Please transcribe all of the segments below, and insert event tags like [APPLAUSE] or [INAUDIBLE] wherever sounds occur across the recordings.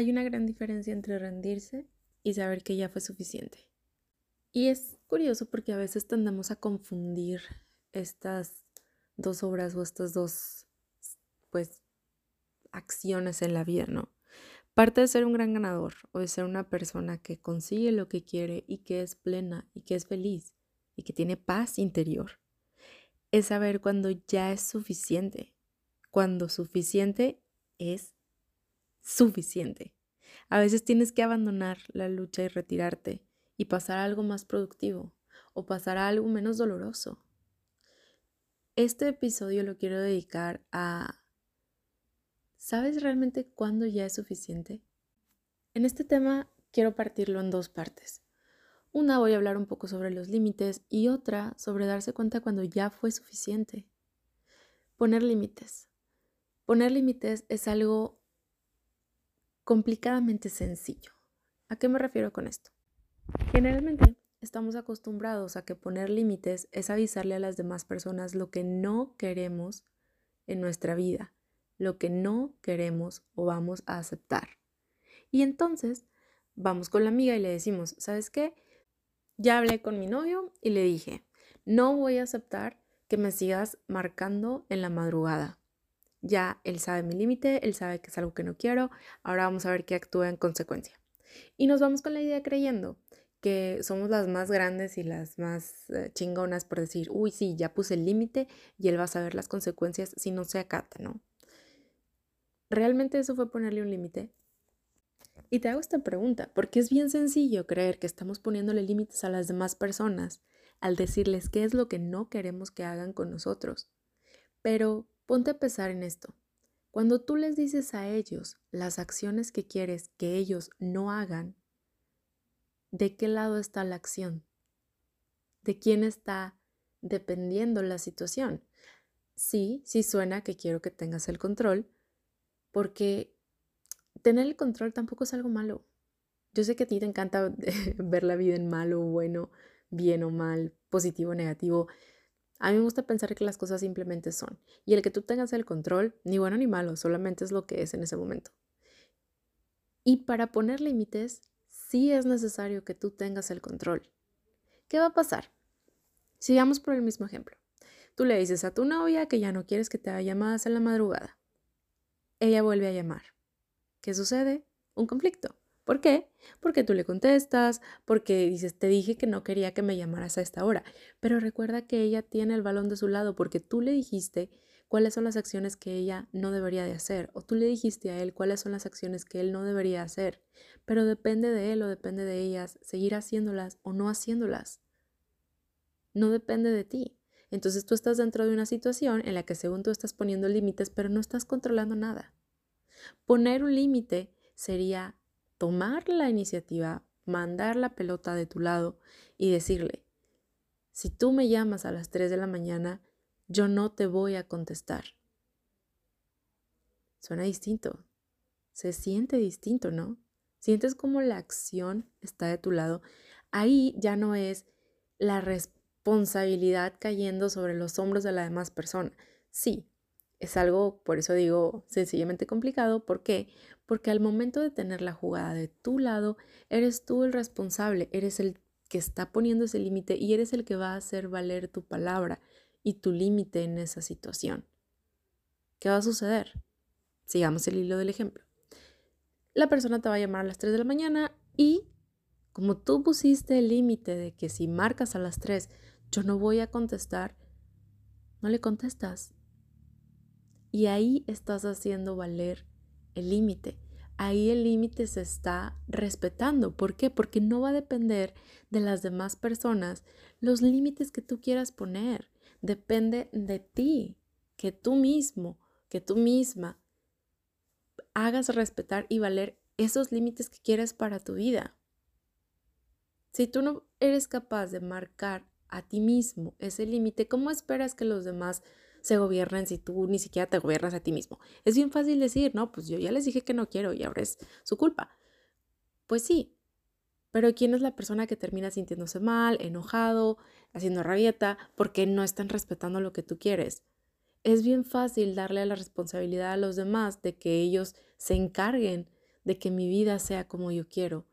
Hay una gran diferencia entre rendirse y saber que ya fue suficiente. Y es curioso porque a veces tendemos a confundir estas dos obras o estas dos, pues, acciones en la vida, ¿no? Parte de ser un gran ganador o de ser una persona que consigue lo que quiere y que es plena y que es feliz y que tiene paz interior es saber cuando ya es suficiente, cuando suficiente es suficiente. A veces tienes que abandonar la lucha y retirarte y pasar a algo más productivo o pasar a algo menos doloroso. Este episodio lo quiero dedicar a ¿Sabes realmente cuándo ya es suficiente? En este tema quiero partirlo en dos partes. Una voy a hablar un poco sobre los límites y otra sobre darse cuenta cuando ya fue suficiente. Poner límites. Poner límites es algo complicadamente sencillo. ¿A qué me refiero con esto? Generalmente estamos acostumbrados a que poner límites es avisarle a las demás personas lo que no queremos en nuestra vida lo que no queremos o vamos a aceptar. Y entonces vamos con la amiga y le decimos, ¿sabes qué? Ya hablé con mi novio y le dije, no voy a aceptar que me sigas marcando en la madrugada. Ya él sabe mi límite, él sabe que es algo que no quiero, ahora vamos a ver qué actúa en consecuencia. Y nos vamos con la idea creyendo que somos las más grandes y las más eh, chingonas por decir, uy, sí, ya puse el límite y él va a saber las consecuencias si no se acata, ¿no? ¿Realmente eso fue ponerle un límite? Y te hago esta pregunta, porque es bien sencillo creer que estamos poniéndole límites a las demás personas al decirles qué es lo que no queremos que hagan con nosotros. Pero ponte a pensar en esto. Cuando tú les dices a ellos las acciones que quieres que ellos no hagan, ¿de qué lado está la acción? ¿De quién está dependiendo la situación? Sí, sí suena que quiero que tengas el control, porque tener el control tampoco es algo malo. Yo sé que a ti te encanta [LAUGHS] ver la vida en malo o bueno, bien o mal, positivo o negativo. A mí me gusta pensar que las cosas simplemente son. Y el que tú tengas el control, ni bueno ni malo, solamente es lo que es en ese momento. Y para poner límites, sí es necesario que tú tengas el control. ¿Qué va a pasar? Sigamos por el mismo ejemplo. Tú le dices a tu novia que ya no quieres que te haga llamadas en la madrugada ella vuelve a llamar. ¿Qué sucede? Un conflicto. ¿Por qué? Porque tú le contestas, porque dices, te dije que no quería que me llamaras a esta hora, pero recuerda que ella tiene el balón de su lado porque tú le dijiste cuáles son las acciones que ella no debería de hacer, o tú le dijiste a él cuáles son las acciones que él no debería hacer, pero depende de él o depende de ellas seguir haciéndolas o no haciéndolas. No depende de ti. Entonces tú estás dentro de una situación en la que según tú estás poniendo límites, pero no estás controlando nada. Poner un límite sería tomar la iniciativa, mandar la pelota de tu lado y decirle, si tú me llamas a las 3 de la mañana, yo no te voy a contestar. Suena distinto, se siente distinto, ¿no? Sientes como la acción está de tu lado. Ahí ya no es la responsabilidad cayendo sobre los hombros de la demás persona. Sí, es algo, por eso digo, sencillamente complicado. ¿Por qué? Porque al momento de tener la jugada de tu lado, eres tú el responsable, eres el que está poniendo ese límite y eres el que va a hacer valer tu palabra y tu límite en esa situación. ¿Qué va a suceder? Sigamos el hilo del ejemplo. La persona te va a llamar a las 3 de la mañana y como tú pusiste el límite de que si marcas a las 3 yo no voy a contestar, no le contestas. Y ahí estás haciendo valer el límite. Ahí el límite se está respetando. ¿Por qué? Porque no va a depender de las demás personas los límites que tú quieras poner. Depende de ti, que tú mismo, que tú misma hagas respetar y valer esos límites que quieres para tu vida. Si tú no eres capaz de marcar a ti mismo ese límite, ¿cómo esperas que los demás se gobiernen si tú ni siquiera te gobiernas a ti mismo? Es bien fácil decir, no, pues yo ya les dije que no quiero y ahora es su culpa. Pues sí, pero ¿quién es la persona que termina sintiéndose mal, enojado, haciendo rabieta, porque no están respetando lo que tú quieres? Es bien fácil darle la responsabilidad a los demás de que ellos se encarguen de que mi vida sea como yo quiero,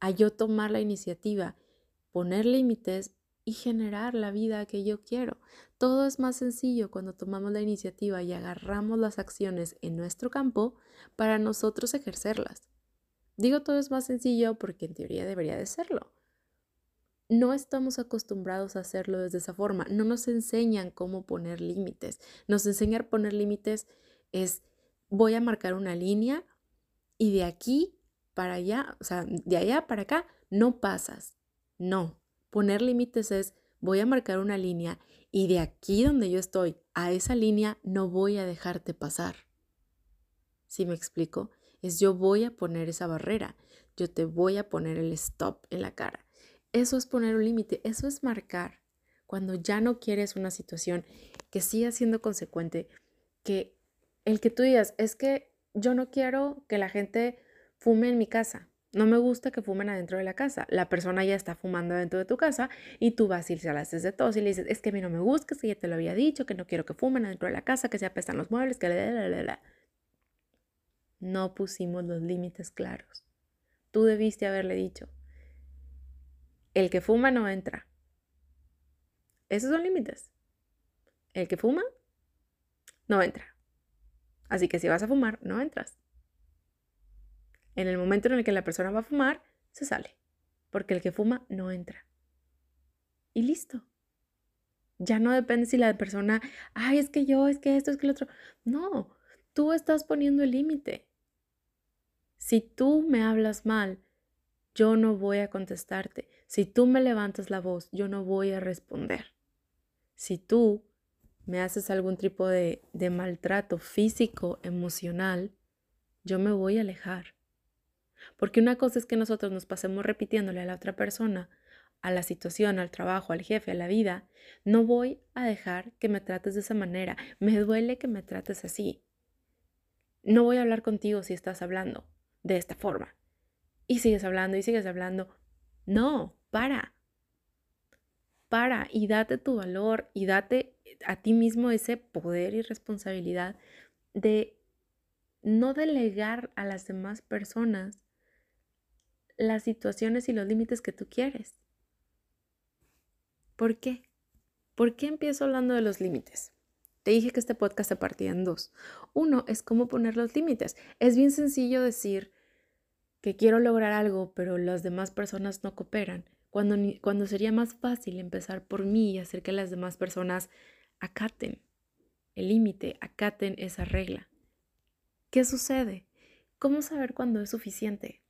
a yo tomar la iniciativa, poner límites y generar la vida que yo quiero. Todo es más sencillo cuando tomamos la iniciativa y agarramos las acciones en nuestro campo para nosotros ejercerlas. Digo todo es más sencillo porque en teoría debería de serlo. No estamos acostumbrados a hacerlo desde esa forma. No nos enseñan cómo poner límites. Nos enseñan a poner límites es voy a marcar una línea y de aquí para allá, o sea, de allá para acá, no pasas. No, Poner límites es, voy a marcar una línea y de aquí donde yo estoy a esa línea no voy a dejarte pasar. ¿Sí me explico? Es yo voy a poner esa barrera, yo te voy a poner el stop en la cara. Eso es poner un límite, eso es marcar. Cuando ya no quieres una situación que siga siendo consecuente, que el que tú digas, es que yo no quiero que la gente fume en mi casa. No me gusta que fumen adentro de la casa. La persona ya está fumando dentro de tu casa y tú vas y se la haces de tos y le dices, es que a mí no me gusta, que ya te lo había dicho, que no quiero que fumen adentro de la casa, que se apestan los muebles, que la, la, la. No pusimos los límites claros. Tú debiste haberle dicho, el que fuma no entra. Esos son límites. El que fuma no entra. Así que si vas a fumar, no entras. En el momento en el que la persona va a fumar, se sale, porque el que fuma no entra. Y listo. Ya no depende si la persona, ay, es que yo, es que esto, es que lo otro. No, tú estás poniendo el límite. Si tú me hablas mal, yo no voy a contestarte. Si tú me levantas la voz, yo no voy a responder. Si tú me haces algún tipo de, de maltrato físico, emocional, yo me voy a alejar. Porque una cosa es que nosotros nos pasemos repitiéndole a la otra persona, a la situación, al trabajo, al jefe, a la vida, no voy a dejar que me trates de esa manera. Me duele que me trates así. No voy a hablar contigo si estás hablando de esta forma. Y sigues hablando y sigues hablando. No, para. Para y date tu valor y date a ti mismo ese poder y responsabilidad de no delegar a las demás personas las situaciones y los límites que tú quieres. ¿Por qué? ¿Por qué empiezo hablando de los límites? Te dije que este podcast se partía en dos. Uno es cómo poner los límites. Es bien sencillo decir que quiero lograr algo, pero las demás personas no cooperan, cuando, cuando sería más fácil empezar por mí y hacer que las demás personas acaten el límite, acaten esa regla. ¿Qué sucede? ¿Cómo saber cuándo es suficiente?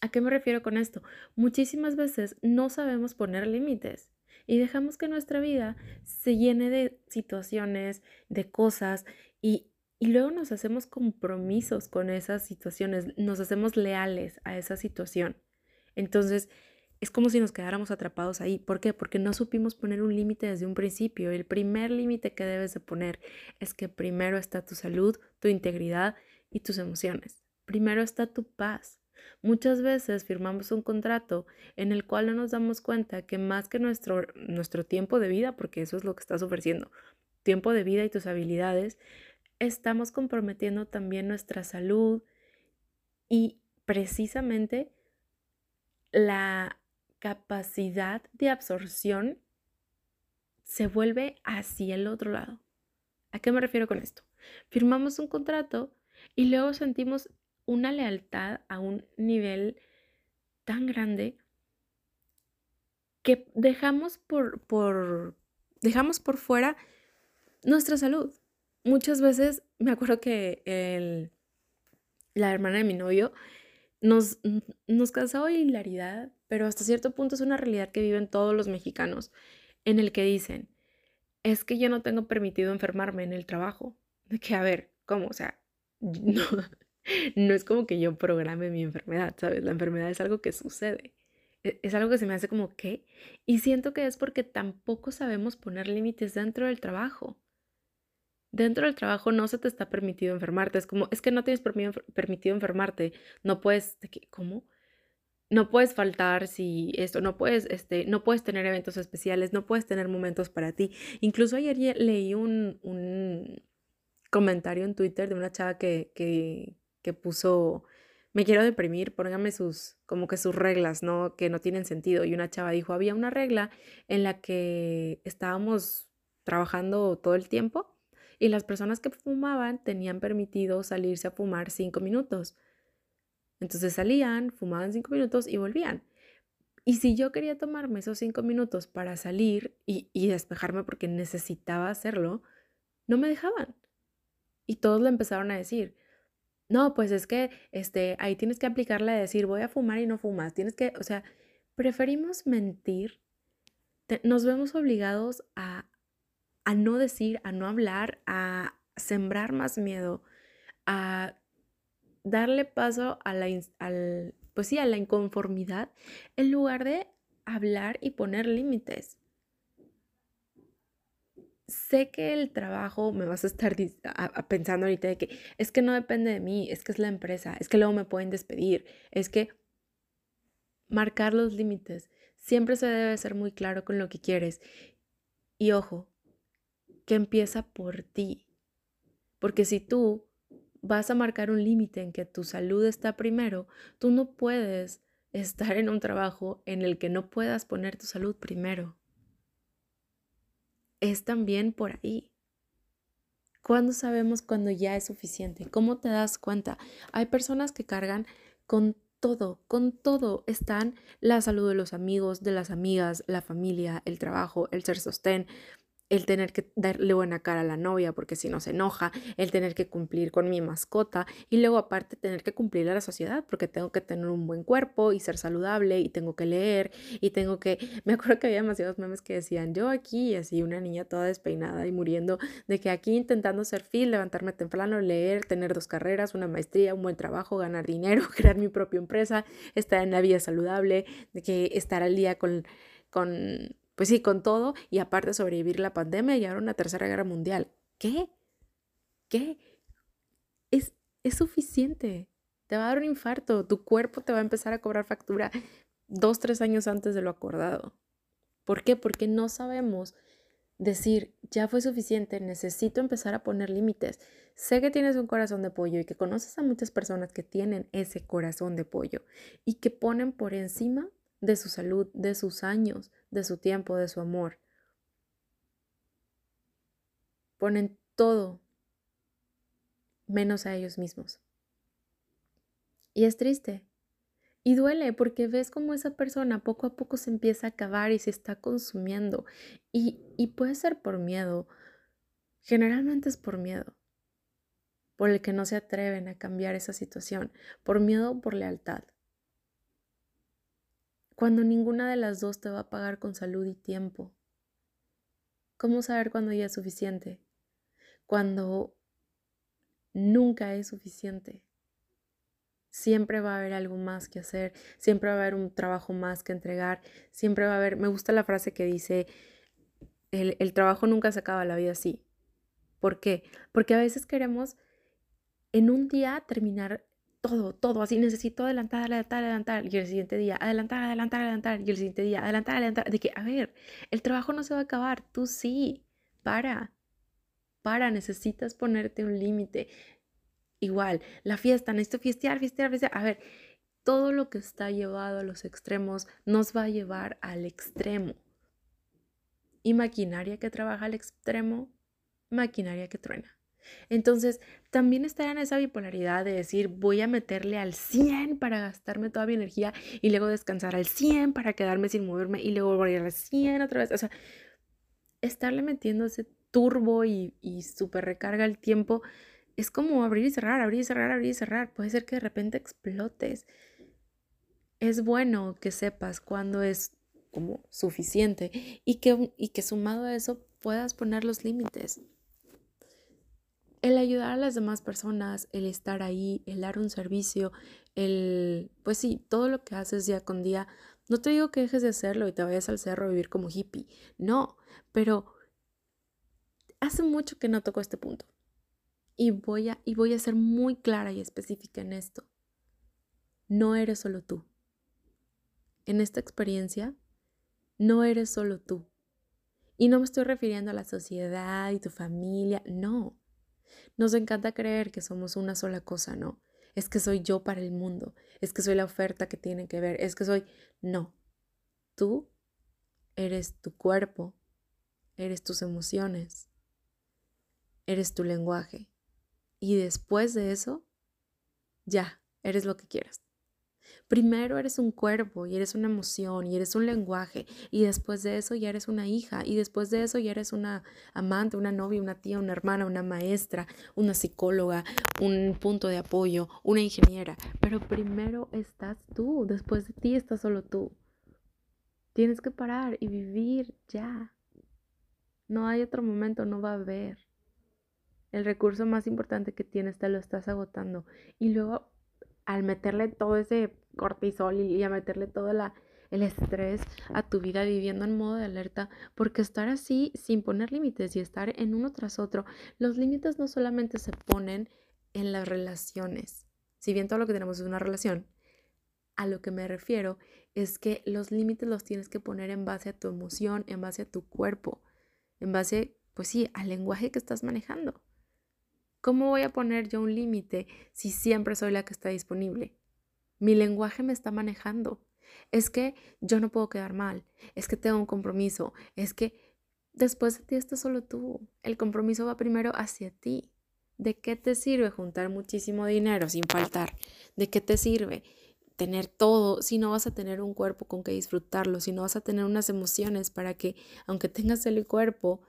¿A qué me refiero con esto? Muchísimas veces no sabemos poner límites y dejamos que nuestra vida se llene de situaciones, de cosas y, y luego nos hacemos compromisos con esas situaciones, nos hacemos leales a esa situación. Entonces, es como si nos quedáramos atrapados ahí. ¿Por qué? Porque no supimos poner un límite desde un principio. El primer límite que debes de poner es que primero está tu salud, tu integridad y tus emociones. Primero está tu paz. Muchas veces firmamos un contrato en el cual no nos damos cuenta que más que nuestro, nuestro tiempo de vida, porque eso es lo que estás ofreciendo, tiempo de vida y tus habilidades, estamos comprometiendo también nuestra salud y precisamente la capacidad de absorción se vuelve hacia el otro lado. ¿A qué me refiero con esto? Firmamos un contrato y luego sentimos una lealtad a un nivel tan grande que dejamos por, por, dejamos por fuera nuestra salud. Muchas veces me acuerdo que el, la hermana de mi novio nos, nos causaba hilaridad, pero hasta cierto punto es una realidad que viven todos los mexicanos, en el que dicen, es que yo no tengo permitido enfermarme en el trabajo. De que, a ver, ¿cómo? O sea, [LAUGHS] no, no es como que yo programe mi enfermedad, ¿sabes? La enfermedad es algo que sucede. E-, es algo que se me hace como ¿qué? Y siento que es porque tampoco sabemos poner límites dentro del trabajo. Dentro del trabajo no se te está permitido enfermarte. Es como, es que no tienes permitido enfermarte. No puedes, ¿cómo? No puedes faltar si esto, no puedes, este, no puedes tener eventos especiales, no puedes tener momentos para ti. Incluso ayer leí un, un comentario en Twitter de una chava que, que, que puso me quiero deprimir, póngame sus, como que sus reglas, ¿no? Que no tienen sentido. Y una chava dijo, había una regla en la que estábamos trabajando todo el tiempo y las personas que fumaban tenían permitido salirse a fumar cinco minutos. Entonces salían, fumaban cinco minutos y volvían. Y si yo quería tomarme esos cinco minutos para salir y, y despejarme porque necesitaba hacerlo, no me dejaban. Y todos le empezaron a decir, no, pues es que este, ahí tienes que aplicarla de decir, voy a fumar y no fumas. Tienes que, o sea, preferimos mentir. nos vemos obligados a, a no decir, a no hablar, a sembrar más miedo, a darle paso a la, al, pues sí, a la inconformidad, en lugar de hablar y poner límites sé que el trabajo me vas a estar pensando ahorita de que es que no depende de mí, es que es la empresa, es que luego me pueden despedir, es que marcar los límites. Siempre se debe ser muy claro con lo que quieres. Y ojo, que empieza por ti. Porque si tú vas a marcar un límite en que tu salud está primero, tú no puedes estar en un trabajo en el que no puedas poner tu salud primero es también por ahí. ¿Cuándo sabemos cuando ya es suficiente? ¿Cómo te das cuenta? Hay personas que cargan con todo, con todo. Están la salud de los amigos, de las amigas, la familia, el trabajo, el ser sostén, el tener que darle buena cara a la novia porque si no se enoja, el tener que cumplir con mi mascota y luego aparte tener que cumplir a la sociedad porque tengo que tener un buen cuerpo y ser saludable y tengo que leer y tengo que, [LAUGHS] me acuerdo que había demasiados memes que decían yo aquí y así una niña toda despeinada y muriendo de que aquí intentando ser fit, levantarme temprano, leer, tener dos carreras, una maestría, un buen trabajo, ganar dinero, [LAUGHS] crear mi propia empresa, estar en la vida saludable, de que estar al día con con pues sí, con todo y aparte sobrevivir la pandemia y ahora una tercera guerra mundial. ¿Qué? ¿Qué? Es, es suficiente. Te va a dar un infarto, tu cuerpo te va a empezar a cobrar factura dos, tres años antes de lo acordado. ¿Por qué? Porque no sabemos decir, ya fue suficiente, necesito empezar a poner límites. Sé que tienes un corazón de pollo y que conoces a muchas personas que tienen ese corazón de pollo y que ponen por encima de su salud, de sus años, de su tiempo, de su amor. Ponen todo menos a ellos mismos. Y es triste. Y duele porque ves cómo esa persona poco a poco se empieza a acabar y se está consumiendo. Y, y puede ser por miedo. Generalmente es por miedo. Por el que no se atreven a cambiar esa situación. Por miedo o por lealtad cuando ninguna de las dos te va a pagar con salud y tiempo? ¿Cómo saber cuándo ya es suficiente? Cuando nunca es suficiente. Siempre va a haber algo más que hacer, siempre va a haber un trabajo más que entregar, siempre va a haber, me gusta la frase que dice, el, el trabajo nunca se acaba, la vida sí. ¿Por qué? Porque a veces queremos en un día terminar todo, todo, así necesito adelantar, adelantar, adelantar, y el siguiente día, adelantar, adelantar, adelantar, y el siguiente día, adelantar, adelantar, de que, a ver, el trabajo no se va a acabar, tú sí, para, para, necesitas ponerte un límite. Igual, la fiesta, necesito fiestear, fiestear, fiestear, a ver, todo lo que está llevado a los extremos nos va a llevar al extremo. Y maquinaria que trabaja al extremo, maquinaria que truena. Entonces, también estar en esa bipolaridad de decir, voy a meterle al 100 para gastarme toda mi energía y luego descansar al 100 para quedarme sin moverme y luego volver al 100 otra vez. O sea, estarle metiendo ese turbo y, y super recarga el tiempo es como abrir y cerrar, abrir y cerrar, abrir y cerrar. Puede ser que de repente explotes. Es bueno que sepas cuándo es como suficiente y que, y que sumado a eso puedas poner los límites el ayudar a las demás personas, el estar ahí, el dar un servicio, el, pues sí, todo lo que haces día con día, no te digo que dejes de hacerlo y te vayas al cerro a vivir como hippie, no, pero hace mucho que no toco este punto y voy a, y voy a ser muy clara y específica en esto. No eres solo tú. En esta experiencia, no eres solo tú. Y no me estoy refiriendo a la sociedad y tu familia, no. Nos encanta creer que somos una sola cosa, ¿no? es que soy yo para el mundo, es que soy la oferta que tiene que ver, es que soy... No, tú eres tu cuerpo, eres tus emociones, eres tu lenguaje. Y después de eso, ya, eres lo que quieras. Primero eres un cuerpo y eres una emoción y eres un lenguaje y después de eso ya eres una hija y después de eso ya eres una amante, una novia, una tía, una hermana, una maestra, una psicóloga, un punto de apoyo, una ingeniera. Pero primero estás tú, después de ti estás solo tú. Tienes que parar y vivir ya. No hay otro momento, no va a haber. El recurso más importante que tienes te lo estás agotando. Y luego al meterle todo ese cortisol y, a meterle todo la, el estrés a tu vida viviendo en modo de alerta, porque estar así sin poner límites y estar en uno tras otro, los límites no solamente se ponen en las relaciones, si bien todo lo que tenemos es una relación, a lo que me refiero es que los límites los tienes que poner en base a tu emoción, en base a tu cuerpo, en base, pues sí, al lenguaje que estás manejando. ¿Cómo voy a poner yo un límite si siempre soy la que está disponible? Mi lenguaje me está manejando. Es que yo no puedo quedar mal. Es que tengo un compromiso. Es que después de ti estás solo tú. El compromiso va primero hacia ti. ¿De qué te sirve juntar muchísimo dinero sin faltar? ¿De qué te sirve tener todo si no vas a tener un cuerpo con que disfrutarlo? Si no vas a tener unas emociones para que, aunque tengas el cuerpo,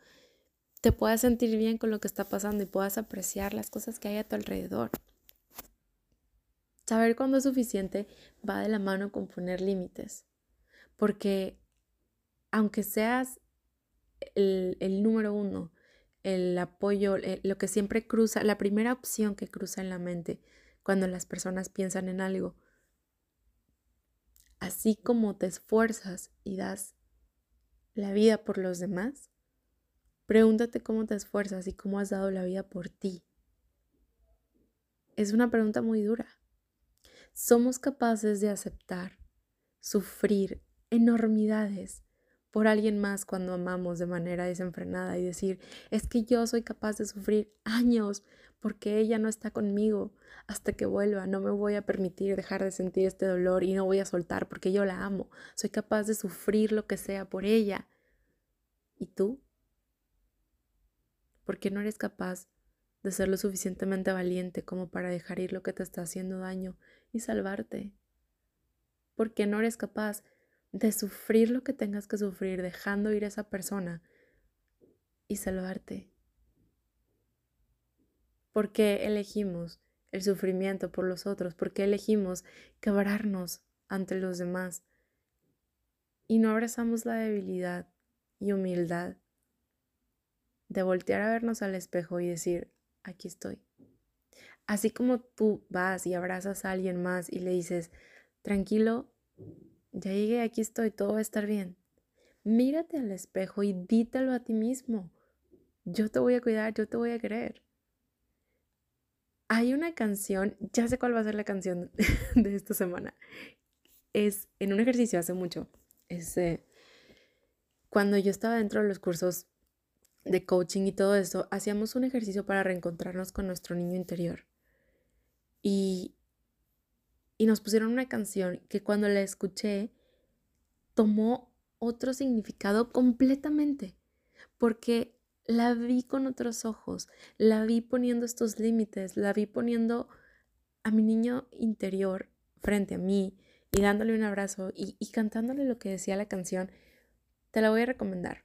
te puedas sentir bien con lo que está pasando y puedas apreciar las cosas que hay a tu alrededor. Saber cuándo es suficiente va de la mano con poner límites, porque aunque seas el, número uno, el apoyo, eh, lo que siempre cruza, la primera opción que cruza en la mente cuando las personas piensan en algo, así como te esfuerzas y das la vida por los demás, Pregúntate cómo te esfuerzas y cómo has dado la vida por ti. Es una pregunta muy dura. Somos capaces de aceptar, sufrir enormidades por alguien más cuando amamos de manera desenfrenada y decir, es que yo soy capaz de sufrir años porque ella no está conmigo hasta que vuelva, no me voy a permitir dejar de sentir este dolor y no voy a soltar porque yo la amo, soy capaz de sufrir lo que sea por ella. ¿Y tú? ¿Por qué no eres capaz de ser lo suficientemente valiente como para dejar ir lo que te está haciendo daño y salvarte? ¿Por qué no eres capaz de sufrir lo que tengas que sufrir dejando ir a esa persona y salvarte? ¿Por qué elegimos el sufrimiento por los otros? ¿Por qué elegimos quebrarnos ante los demás? Y no abrazamos la debilidad y humildad de voltear a vernos al espejo y decir, aquí estoy. Así como tú vas y abrazas a alguien más y le dices, tranquilo, ya llegué, aquí estoy, todo va a estar bien. Mírate al espejo y dítelo a ti mismo. Yo te voy a cuidar, yo te voy a querer. Hay una canción, ya sé cuál va a ser la canción [LAUGHS] de esta semana. Es en un ejercicio hace mucho. Es eh, cuando yo estaba dentro de los cursos de coaching y todo eso, hacíamos un ejercicio para reencontrarnos con nuestro niño interior. Y, y nos pusieron una canción que cuando la escuché tomó otro significado completamente, porque la vi con otros ojos, la vi poniendo estos límites, la vi poniendo a mi niño interior frente a mí y dándole un abrazo y, y cantándole lo que decía la canción. Te la voy a recomendar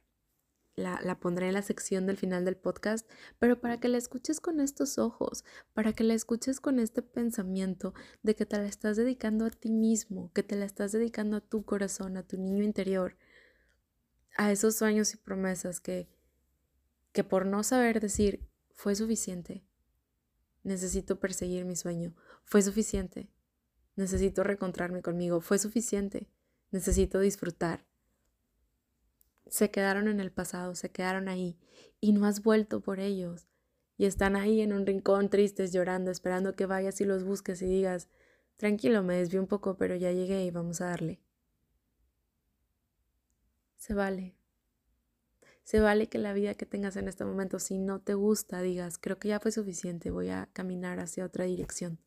la, pondré en la sección del final del podcast, pero para que la escuches con estos ojos, para que la escuches con este pensamiento de que te la estás dedicando a ti mismo, que te la estás dedicando a tu corazón, a tu niño interior, a esos sueños y promesas que, que por no saber decir fue suficiente, necesito perseguir mi sueño, fue suficiente, necesito reencontrarme conmigo, fue suficiente, necesito disfrutar se quedaron en el pasado, se quedaron ahí y no has vuelto por ellos. Y están ahí en un rincón tristes llorando, esperando que vayas y los busques y digas, tranquilo, me desvié un poco, pero ya llegué y vamos a darle. Se vale. Se vale que la vida que tengas en este momento, si no te gusta, digas, creo que ya fue suficiente, voy a caminar hacia otra dirección.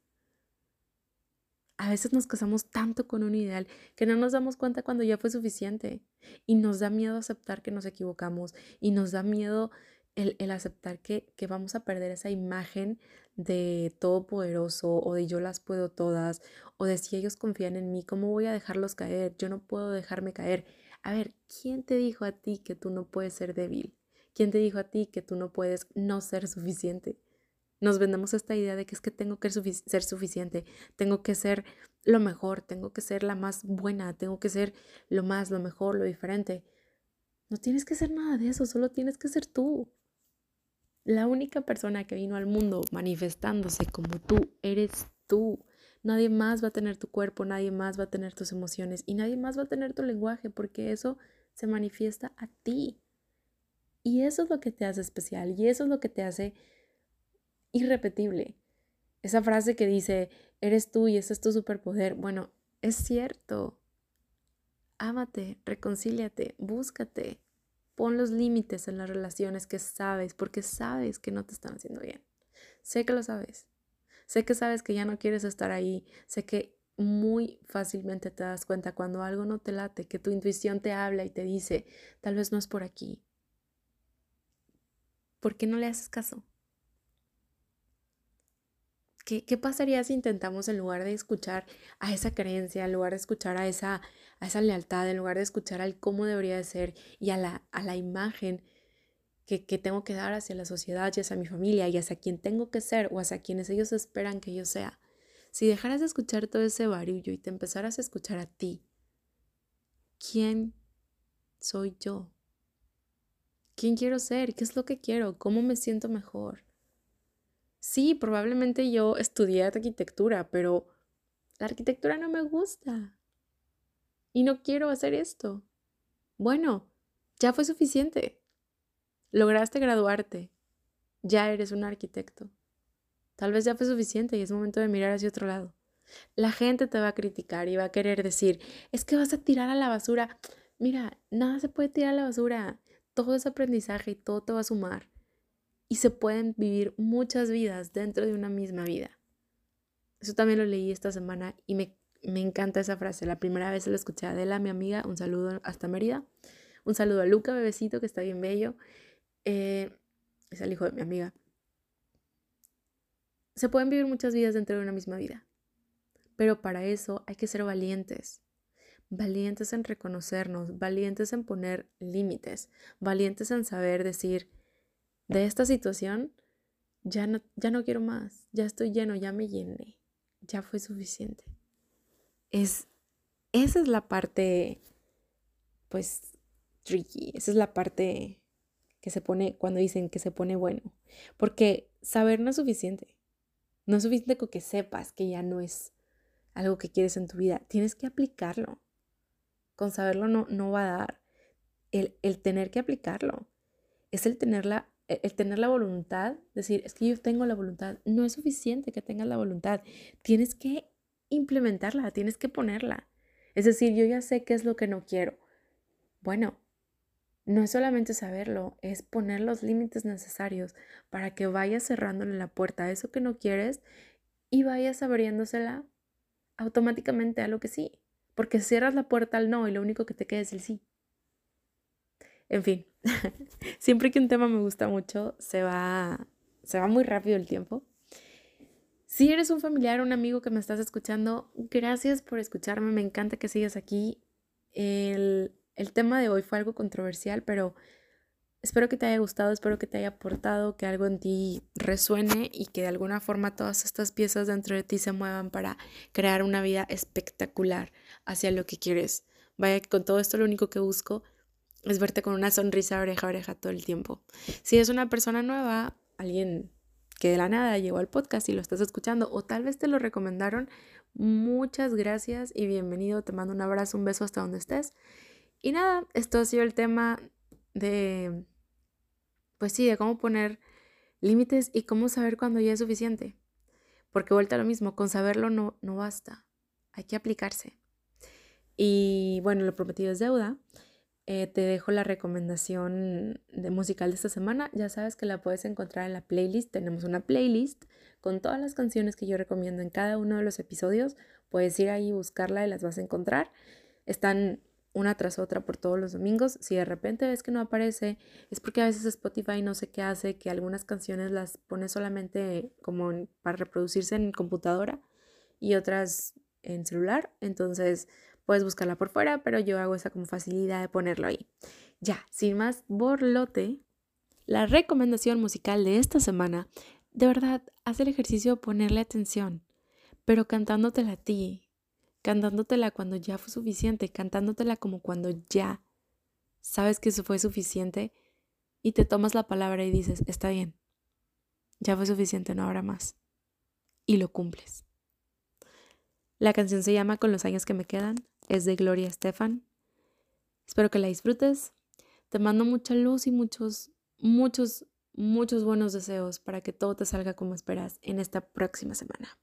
A veces nos casamos tanto con un ideal que no nos damos cuenta cuando ya fue suficiente y nos da miedo aceptar que nos equivocamos y nos da miedo el, el aceptar que, que vamos a perder esa imagen de todopoderoso o de yo las puedo todas o de si ellos confían en mí, ¿cómo voy a dejarlos caer? Yo no puedo dejarme caer. A ver, ¿quién te dijo a ti que tú no puedes ser débil? ¿Quién te dijo a ti que tú no puedes no ser suficiente? Nos vendemos esta idea de que es que tengo que ser suficiente, tengo que ser lo mejor, tengo que ser la más buena, tengo que ser lo más, lo mejor, lo diferente. No tienes que ser nada de eso, solo tienes que ser tú. La única persona que vino al mundo manifestándose como tú eres tú. Nadie más va a tener tu cuerpo, nadie más va a tener tus emociones y nadie más va a tener tu lenguaje porque eso se manifiesta a ti. Y eso es lo que te hace especial y eso es lo que te hace irrepetible. Esa frase que dice, eres tú y ese es tu superpoder, bueno, es cierto. Ámate, reconcíliate, búscate, pon los límites en las relaciones que sabes, porque sabes que no te están haciendo bien. Sé que lo sabes. Sé que sabes que ya no quieres estar ahí. Sé que muy fácilmente te das cuenta cuando algo no te late, que tu intuición te habla y te dice, tal vez no es por aquí. ¿Por qué no le haces caso? ¿Qué, pasaría si intentamos en lugar de escuchar a esa creencia, en lugar de escuchar a esa, a esa lealtad, en lugar de escuchar al cómo debería de ser y a la, a la imagen que, que, tengo que dar hacia la sociedad y hacia mi familia y hacia quien tengo que ser o hacia quienes ellos esperan que yo sea? Si dejaras de escuchar todo ese barullo y te empezaras a escuchar a ti, ¿quién soy yo? ¿Quién quiero ser? ¿Qué es lo que quiero? ¿Cómo me siento mejor? Sí, probablemente yo estudié arquitectura, pero la arquitectura no me gusta. Y no quiero hacer esto. Bueno, ya fue suficiente. Lograste graduarte. Ya eres un arquitecto. Tal vez ya fue suficiente y es momento de mirar hacia otro lado. La gente te va a criticar y va a querer decir, es que vas a tirar a la basura. Mira, nada se puede tirar a la basura. Todo es aprendizaje y todo te va a sumar y se pueden vivir muchas vidas dentro de una misma vida. Eso también lo leí esta semana y me, encanta esa frase. La primera vez la escuché a Adela, mi amiga. Un saludo hasta Mérida. Un saludo a Luca, bebecito, que está bien bello. Eh, es el hijo de mi amiga. Se pueden vivir muchas vidas dentro de una misma vida. Pero para eso hay que ser valientes. Valientes en reconocernos, valientes en poner límites, valientes en saber decir, de esta situación, ya no, ya no quiero más, ya estoy lleno, ya me llené, ya fue suficiente. Es, esa es la parte, pues, tricky, esa es la parte que se pone cuando dicen que se pone bueno, porque saber no es suficiente, no es suficiente con que sepas que ya no es algo que quieres en tu vida, tienes que aplicarlo. Con saberlo no, no va a dar. El, el tener que aplicarlo es el tener la el tener la voluntad, decir, es que yo tengo la voluntad, no es suficiente que tengas la voluntad, tienes que implementarla, tienes que ponerla. Es decir, yo ya sé qué es lo que no quiero. Bueno, no es solamente saberlo, es poner los límites necesarios para que vayas cerrándole la puerta a eso que no quieres y vayas abriéndosela automáticamente a lo que sí. Porque cierras la puerta al no y lo único que te queda es el sí. En fin, [LAUGHS] siempre que un tema me gusta mucho, se va, se va muy rápido el tiempo. Si eres un familiar, un amigo que me estás escuchando, gracias por escucharme, me encanta que sigas aquí. El, el tema de hoy fue algo controversial, pero espero que te haya gustado, espero que te haya aportado, que algo en ti resuene y que de alguna forma todas estas piezas dentro de ti se muevan para crear una vida espectacular hacia lo que quieres. Vaya que con todo esto lo único que busco es verte con una sonrisa oreja a oreja todo el tiempo. Si es una persona nueva, alguien que de la nada llegó al podcast y lo estás escuchando o tal vez te lo recomendaron, muchas gracias y bienvenido. Te mando un abrazo, un beso hasta donde estés. Y nada, esto ha sido el tema de, pues sí, de cómo poner límites y cómo saber cuándo ya es suficiente. Porque vuelta a lo mismo, con saberlo no, no basta, hay que aplicarse. Y bueno, lo prometido es deuda. Eh, te dejo la recomendación de musical de esta semana. Ya sabes que la puedes encontrar en la playlist. Tenemos una playlist con todas las canciones que yo recomiendo en cada uno de los episodios. Puedes ir ahí, buscarla y las vas a encontrar. Están una tras otra por todos los domingos. Si de repente ves que no aparece, es porque a veces Spotify no sé qué hace, que algunas canciones las pone solamente como para reproducirse en computadora y otras en celular. Entonces puedes buscarla por fuera, pero yo hago esa como facilidad de ponerlo ahí. Ya, sin más borlote, la recomendación musical de esta semana, de verdad, haz el ejercicio de ponerle atención, pero cantándotela a ti, cantándotela cuando ya fue suficiente, cantándotela como cuando ya sabes que eso fue suficiente y te tomas la palabra y dices, está bien, ya fue suficiente, no habrá más. Y lo cumples. La canción se llama Con los años que me quedan, es de Gloria Estefan. Espero que la disfrutes. Te mando mucha luz y muchos, muchos, muchos buenos deseos para que todo te salga como esperas en esta próxima semana.